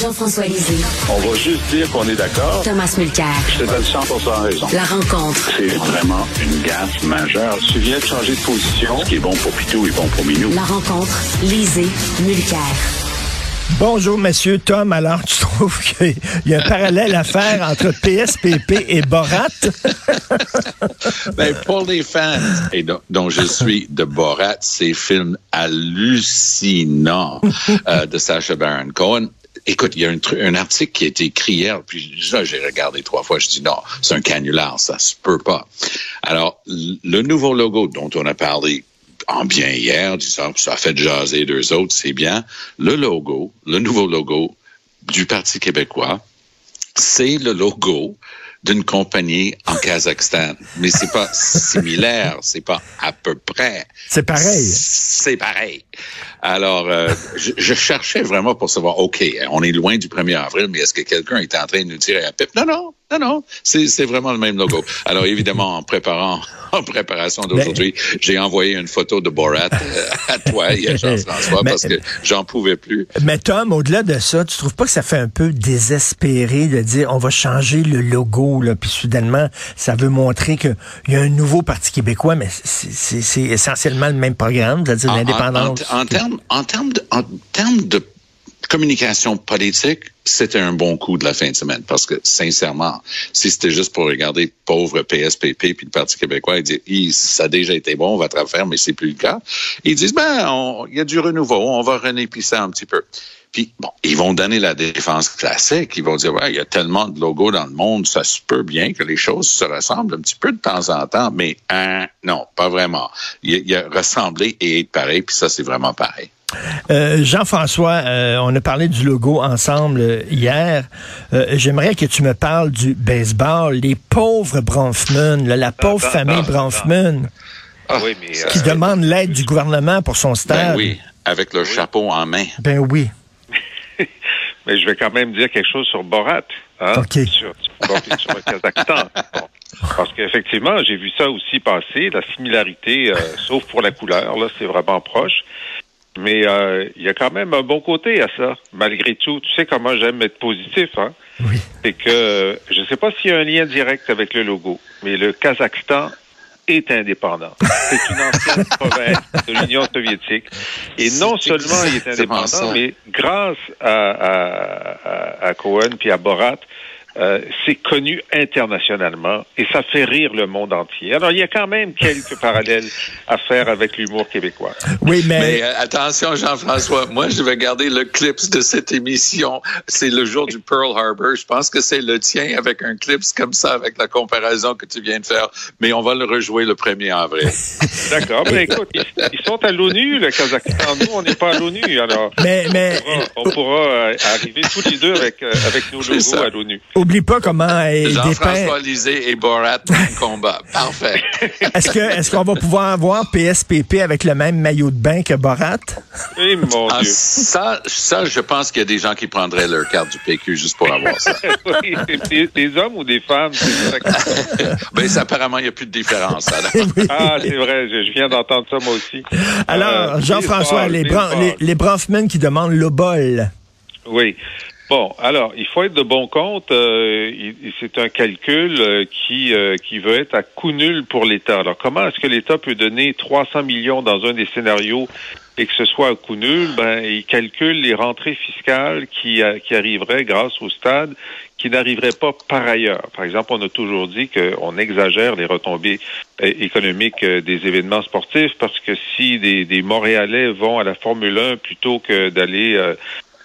Jean-François Lisée. On va juste dire qu'on est d'accord. Thomas Mulcair. Je te donne 100 raison. La rencontre. C'est vraiment une gaffe majeure. Tu viens de changer de position. Ce qui est bon pour Pitou est bon pour Minou. La rencontre. Lisée. Mulcair. Bonjour, monsieur Tom. Alors, tu trouves qu'il y a un parallèle à faire entre PSPP et Borat? ben, pour les fans et dont je suis de Borat, ces films hallucinants euh, de Sacha Baron Cohen. Écoute, il y a un, article qui a été écrit hier, puis ça, j'ai regardé trois fois. Je dis non, c'est un canular, ça se peut pas. Alors, le nouveau logo dont on a parlé en bien hier, disant ça a fait jaser deux autres, c'est bien. Le logo, le nouveau logo du Parti québécois, c'est le logo d'une compagnie en Kazakhstan. Mais c'est pas similaire, c'est pas à peu près. C'est pareil. C'est pareil. Alors, euh, je, je cherchais vraiment pour savoir, OK, on est loin du 1er avril, mais est-ce que quelqu'un est en train de nous tirer à pipe? Non, non, non, non. C'est vraiment le même logo. Alors, évidemment, en préparant, en préparation d'aujourd'hui, j'ai envoyé une photo de Borat euh, à toi et à Jean-François Mais- parce que j'en pouvais plus. Mais Tom, au-delà de ça, tu trouves pas que ça fait un peu désespéré de dire on va changer le logo, là, puis soudainement, ça veut montrer qu'il y a un nouveau Parti québécois, mais c'est- essentiellement le même programme, c'est-à-dire En- l'indépendance. En, en, en termes en termes de, en termes de communication politique, c'était un bon coup de la fin de semaine parce que sincèrement, si c'était juste pour regarder pauvre PSPP puis le Parti québécois et dire ça a déjà été bon, on va te refaire, mais c'est plus le cas. Ils disent ben il y a du renouveau, on va renépisser un petit peu. Puis, bon, ils vont donner la défense classique. Ils vont dire, ouais, il y a tellement de logos dans le monde, ça se peut bien que les choses se ressemblent un petit peu de temps en temps, mais hein, non, pas vraiment. Il y a, il y a ressembler et être pareil, puis ça, c'est vraiment pareil. Euh, Jean-François, euh, on a parlé du logo ensemble euh, hier. Euh, J'aimerais que tu me parles du baseball. Les pauvres Bronfman, la pauvre ah, famille ah, Bronfman, Ah oui, mais qui euh, demande l'aide du gouvernement pour son Ben stade. oui, avec le chapeau en main. Ben oui. mais je vais quand même dire quelque chose sur Borat, hein, OK. sur, bon, puis sur le Kazakhstan. Bon. Parce qu'effectivement, j'ai vu ça aussi passer, la similarité, euh, sauf pour la couleur, là, c'est vraiment proche. Mais euh, il y a quand même un bon côté à ça, malgré tout. Tu sais comment j'aime être positif, hein? Oui. C'est que je ne sais pas s'il y a un lien direct avec le logo, mais le Kazakhstan est indépendant. C'est une ancienne province de l'Union soviétique. Et non seulement il est indépendant, mais grâce à, à, à, à Cohen puis à Borat, euh, c'est connu internationalement et ça fait rire le monde entier. Alors, il y a quand même quelques parallèles à faire avec l'humour québécois. Oui, mais, Mais euh, attention, Jean-François, moi, je vais garder le clip de cette émission. C'est le jour du Pearl Harbor. Je pense que c'est le tien avec un clip comme ça, avec la comparaison que tu viens de faire. Mais on va le rejouer le 1er avril. D'accord. Mais écoute, ils, ils sont à l'ONU, le Kazakhstan. Nous, on n'est pas à l'ONU. Alors, mais, mais on pourra, on pourra, euh, arriver tous les deux avec, euh, avec nos logos à l'ONU. Oublie pas comment est dépeint. Jean-François Lisée et Borat en combat. Parfait. Est-ce que est-ce qu'on va pouvoir avoir PSPP avec le même maillot de bain que Borat? Eh, mon Ah, Dieu. ça, ça, je pense qu'il y a des gens qui prendraient leur carte du PQ juste pour avoir ça. Oui, des, des hommes ou des femmes? c'est ça que- ben, ça, apparemment, il n'y a plus de différence. alors. Ah, c'est vrai, je, je viens d'entendre ça moi aussi. Alors, Euh, Jean-François, les, les, les Bronfman qui demandent le bol. Oui. Bon, alors, il faut être de bon compte. euh, c'est un calcul euh, qui euh, qui veut être à coût nul pour l'État. Alors, comment est-ce que l'État peut donner 300 millions dans un des scénarios et que ce soit à coût nul? Ben, il calcule les rentrées fiscales qui euh, qui arriveraient grâce au stade, qui n'arriveraient pas par ailleurs. Par exemple, on a toujours dit qu'on exagère les retombées euh, économiques des événements sportifs parce que si des, des Montréalais vont à la Formule 1 plutôt que d'aller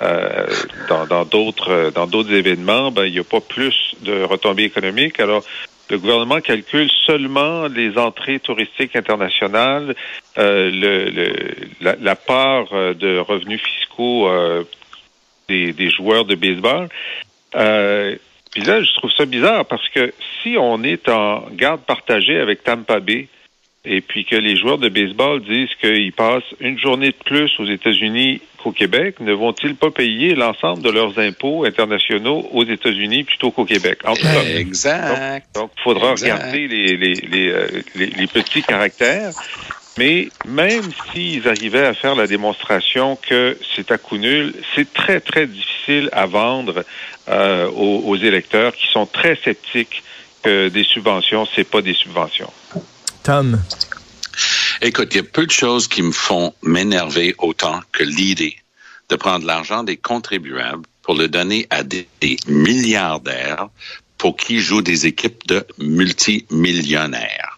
euh, dans d'autres euh, dans d'autres événements, ben il n'y a pas plus de retombées économiques. Alors le gouvernement calcule seulement les entrées touristiques internationales, euh, le, le- la, la part euh, de revenus fiscaux euh, des, des joueurs de baseball. Euh, puis là, je trouve ça bizarre parce que si on est en garde partagée avec Tampa Bay, et puis que les joueurs de baseball disent qu'ils passent une journée de plus aux États-Unis qu'au Québec, ne vont-ils pas payer l'ensemble de leurs impôts internationaux aux États-Unis plutôt qu'au Québec? En tout cas, Exact. donc, il faudra Exact. regarder les, les, les, euh, les- les petits caractères. Mais même s'ils arrivaient à faire la démonstration que c'est à coût nul, c'est très, très difficile à vendre euh, aux, aux, électeurs qui sont très sceptiques que des subventions, c'est pas des subventions. Tom? Écoute, il y a peu de choses qui me font m'énerver autant que l'idée de prendre l'argent des contribuables pour le donner à des, des milliardaires pour qui jouent des équipes de multimillionnaires.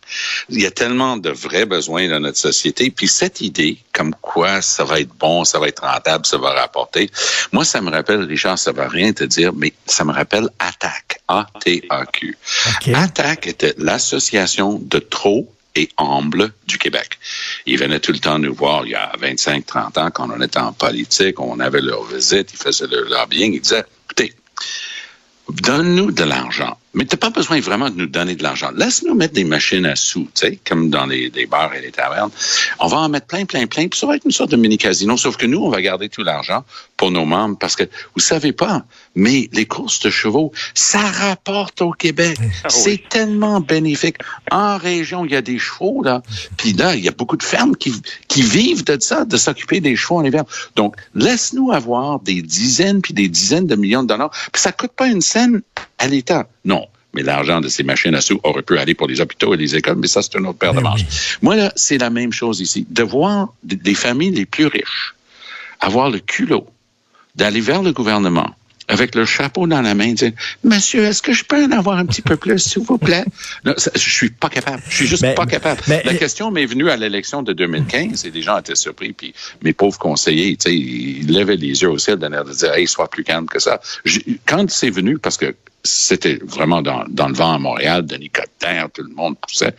Il y a tellement de vrais besoins dans notre société. Puis cette idée, comme quoi ça va être bon, ça va être rentable, ça va rapporter, moi, ça me rappelle, Richard, ça va rien te dire, mais ça me rappelle ATTAC, A-T-A-Q. Okay. ATTAC était l'association de trop et humble du Québec. Ils venaient tout le temps nous voir il y a 25-30 ans quand on était en politique, on avait leur visite, ils faisaient leur lobbying, ils disaient, écoutez, donne-nous de l'argent. Mais tu n'as pas besoin vraiment de nous donner de l'argent. Laisse-nous mettre des machines à sous, tu sais, comme dans les, les, bars et les tavernes. On va en mettre plein, plein, plein, puis ça va être une sorte de mini-casino, sauf que nous, on va garder tout l'argent pour nos membres, parce que vous savez pas, mais les courses de chevaux, ça rapporte au Québec. Ah, C'est oui. tellement bénéfique. En région, il y a des chevaux, là, puis là, il y a beaucoup de fermes qui, qui vivent de ça, de s'occuper des chevaux en hiver. Donc, laisse-nous avoir des dizaines puis des dizaines de millions de dollars, puis ça coûte pas une scène à l'État. Non. Mais l'argent de ces machines à sous aurait pu aller pour les hôpitaux et les écoles, mais ça, c'est une autre paire de manches. Oui. Moi, là, c'est la même chose ici. De voir des familles les plus riches avoir le culot d'aller vers le gouvernement avec le chapeau dans la main, dire Monsieur, est-ce que je peux en avoir un petit peu plus, s'il vous plaît? Non, ça, je suis pas capable. Je suis juste mais, pas capable. Mais, la question m'est venue à l'élection de 2015 et les gens étaient surpris. Puis mes pauvres conseillers, tu sais, ils levaient les yeux au ciel d'un air de dire Hey, sois plus calme que ça. Je, quand c'est venu, parce que c'était vraiment dans, dans, le vent à Montréal, Denis Coderre, tout le monde poussait.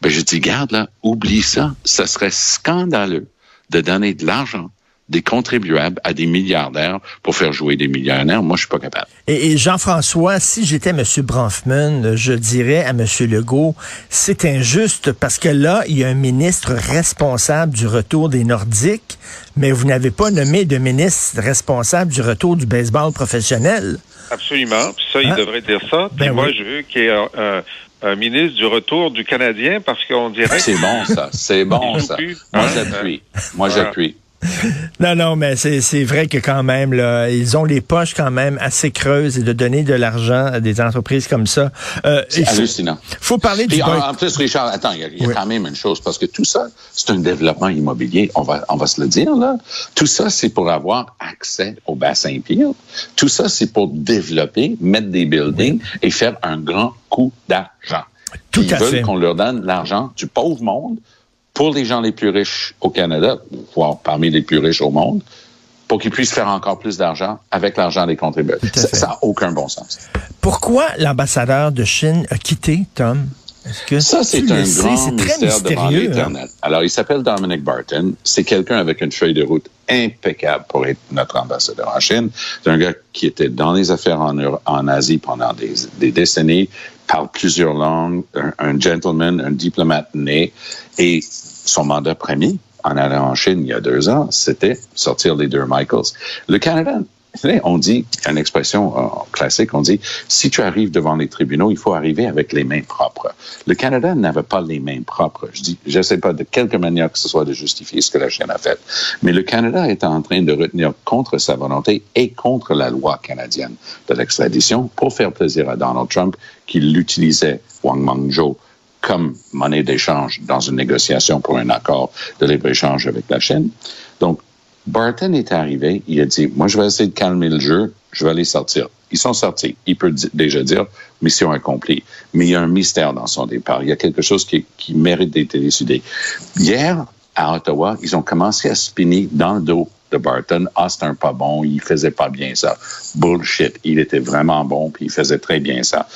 Ben, je dis, garde là, oublie ça. Ça serait scandaleux de donner de l'argent des contribuables à des milliardaires pour faire jouer des millionnaires. Moi, je suis pas capable. Et, et Jean-François, si j'étais M. Bronfman, je dirais à M. Legault, c'est injuste parce que là, il y a un ministre responsable du retour des Nordiques, mais vous n'avez pas nommé de ministre responsable du retour du baseball professionnel. Absolument. Puis ça, il hein? devrait dire ça. Puis ben moi, oui. je veux qu'il y ait un, un, un, ministre du retour du Canadien parce qu'on dirait... C'est bon, ça. C'est bon, ça. Plus. Moi, j'appuie. Moi, j'appuie. non, non, mais c'est vrai que quand même, là, ils ont les poches quand même assez creuses et de donner de l'argent à des entreprises comme ça. Euh, c'est hallucinant. faut parler du... En, en, plus, Richard, attends, il y a, il y a oui. quand même une chose, parce que tout ça, c'est un développement immobilier, on va, on va se le dire, là. Tout ça, c'est pour avoir accès au bassin pire. Tout ça, c'est pour développer, mettre des buildings oui. et faire un grand coup d'argent. Tout Ils à veulent qu'on leur donne l'argent du pauvre monde pour les gens les plus riches au Canada, voire parmi les plus riches au monde, pour qu'ils puissent faire encore plus d'argent avec l'argent des contribuables. Ça n'a aucun bon sens. Pourquoi l'ambassadeur de Chine a quitté, Tom? Que ça, c'est un grand mystère devant l'Éternel. Hein? Alors, il s'appelle Dominic Barton. C'est quelqu'un avec une feuille de route impeccable pour être notre ambassadeur en Chine. C'est un gars qui était dans les affaires en, en Asie pendant des, des décennies, parle plusieurs langues, un, un, gentleman, un diplomate né. Et son mandat premier, en allant en Chine il y a deux ans, c'était sortir les deux Michaels. Le Canada, on dit, une expression euh, classique, on dit, si tu arrives devant les tribunaux, il faut arriver avec les mains propres. Le Canada n'avait pas les mains propres. Je dis, je ne sais pas de quelque manière que ce soit de justifier ce que la Chine a fait. Mais le Canada est en train de retenir contre sa volonté et contre la loi canadienne de l'extradition pour faire plaisir à Donald Trump qui l'utilisait, Wang Mangzhou, comme monnaie d'échange dans une négociation pour un accord de libre-échange avec la Chine. Barton est arrivé, il a dit, moi, je vais essayer de calmer le jeu, je vais les sortir. Ils sont sortis. Il peut déjà dire, mission accomplie. Mais il y a un mystère dans son départ. Il y a quelque chose qui, mérite d'être élucidé. Hier, à Ottawa, ils ont commencé à spinner dans le dos de Barton. Ah, c'est un pas bon, il faisait pas bien ça. Bullshit. Il était vraiment bon, puis il faisait très bien ça.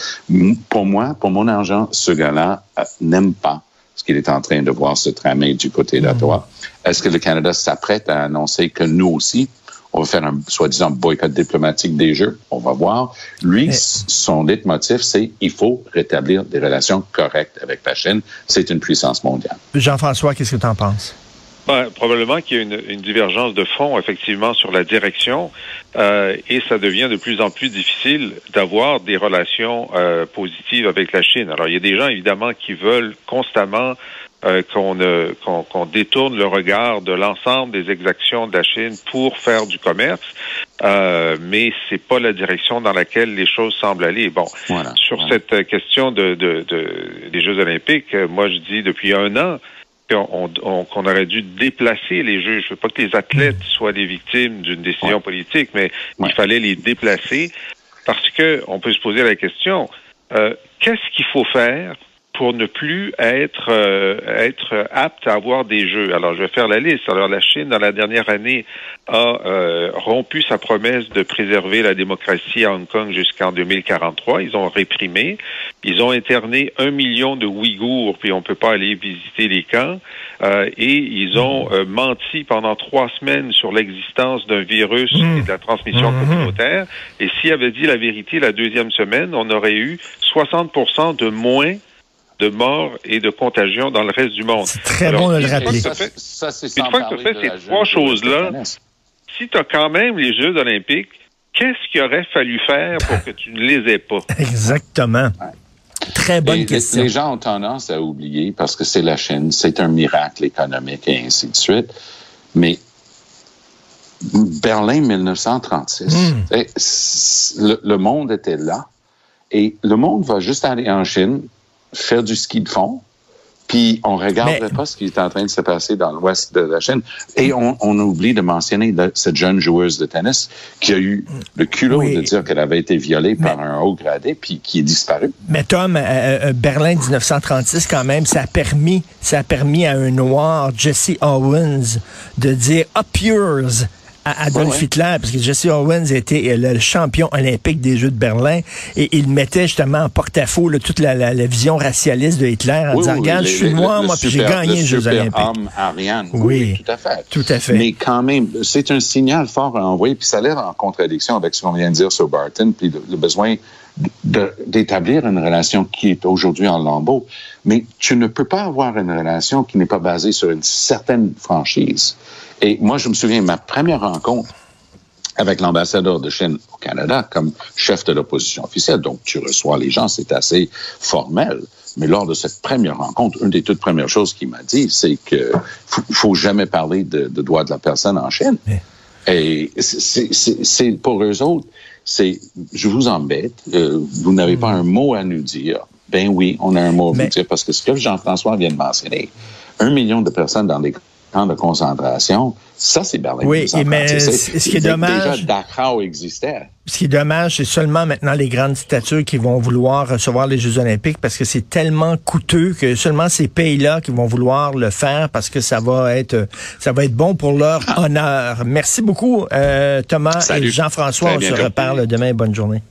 Pour moi, pour mon argent, ce gars-là euh, n'aime pas ce qu'il est en train de voir se tramer du côté d'Ottawa. Est-ce que le Canada s'apprête à annoncer que nous aussi, on va faire un soi-disant boycott diplomatique des Jeux? On va voir. Lui, Mais... son leitmotiv, c'est il faut rétablir des relations correctes avec la Chine. C'est une puissance mondiale. Jean-François, qu'est-ce que tu en penses? Ben, probablement qu'il y a une, une, divergence de fond, effectivement, sur la direction, euh, et ça devient de plus en plus difficile d'avoir des relations euh, positives avec la Chine. Alors, il y a des gens, évidemment, qui veulent constamment euh, qu'on euh, qu'on détourne le regard de l'ensemble des exactions de la Chine pour faire du commerce, euh, mais c'est pas la direction dans laquelle les choses semblent aller. Bon, Voilà, sur voilà. cette question de, de, de- des Jeux Olympiques, moi je dis depuis un an qu'on on- qu'on aurait dû déplacer les Jeux. Je veux pas que les athlètes soient des victimes d'une décision Ouais. politique, mais Ouais. il fallait les déplacer parce que on peut se poser la question euh, qu'est-ce qu'il faut faire pour ne plus être euh, être apte à avoir des jeux. Alors je vais faire la liste. Alors la Chine dans la dernière année a euh, rompu sa promesse de préserver la démocratie à Hong Kong jusqu'en 2043. Ils ont réprimé. Ils ont interné un million de Ouïghours, puis on peut pas aller visiter les camps. Euh, et ils ont euh, menti pendant trois semaines sur l'existence d'un virus et de la transmission Mhm. communautaire. Et s'ils avaient dit la vérité la deuxième semaine, on aurait eu 60% de moins de morts et de contagions dans le reste du monde. C'est très Alors, bon de le rappeler. fait- ça, une fois que tu de ces trois choses-là. Si tu as quand même les Jeux olympiques, qu'est-ce qu'il aurait fallu faire pour que tu ne les aies pas? Exactement. Très bonne Et question. Les gens ont tendance à oublier parce que c'est la Chine, c'est un miracle économique et ainsi de suite. Mais Berlin 1936, Hmm. eh, le monde était là et le monde va juste aller en Chine faire du ski de fond. Puis on Mais- pas ce qui est en train de se passer dans l'ouest de la Chine. Et on, on oublie de mentionner le- cette jeune joueuse de tennis qui a eu le culot Oui. de dire qu'elle avait été violée par un haut gradé puis qui est disparu. Mais Tom, euh, euh, Berlin 1936, quand même, ça a permis, ça a permis à un noir, Jesse Owens, de dire up yours à Adolf Ouais, ouais. Hitler, parce que Jesse Owens était euh, le champion olympique des Jeux de Berlin, et il mettait justement en porte-à-faux toute la, la- la vision racialiste de Hitler en Oui, disant, oui, regarde, je suis noir, moi, puis j'ai gagné le les Jeux olympiques. homme Ariane. Oui. Oui, tout à fait. Tout à fait. Mais quand même, c'est un signal fort à envoyer, puis ça l'air en contradiction avec ce qu'on vient de dire sur Barton, puis le, le besoin d'établir une relation qui est aujourd'hui en lambeaux. Mais tu ne peux pas avoir une relation qui n'est pas basée sur une certaine franchise. Et moi, je me souviens, ma première rencontre avec l'ambassadeur de Chine au Canada comme chef de l'opposition officielle. Donc, tu reçois les gens, c'est assez formel. Mais lors de cette première rencontre, une des toutes premières choses qu'il m'a dit, c'est que faut, faut jamais parler de, de droits de la personne en Chine. Et c'est- pour eux autres, c'est je vous embête, euh, vous n'avez pas un mot à nous dire. Ben oui, on a un mot à Mais- vous dire parce que ce que Jean-François vient de mentionner, un million de personnes dans des camps de concentration, ça c'est Berlin. Oui, 1936. et mais ce qui est déjà, dommage- Dachau existait. Ce qui est dommage, c'est seulement maintenant les grandes dictatures qui vont vouloir recevoir les Jeux olympiques parce que c'est tellement coûteux que seulement ces pays-là qui vont vouloir le faire parce que ça va être ça va être bon pour leur honneur. Merci beaucoup, euh, Thomas Salut. et Jean-François. On se reparle demain. Bonne journée.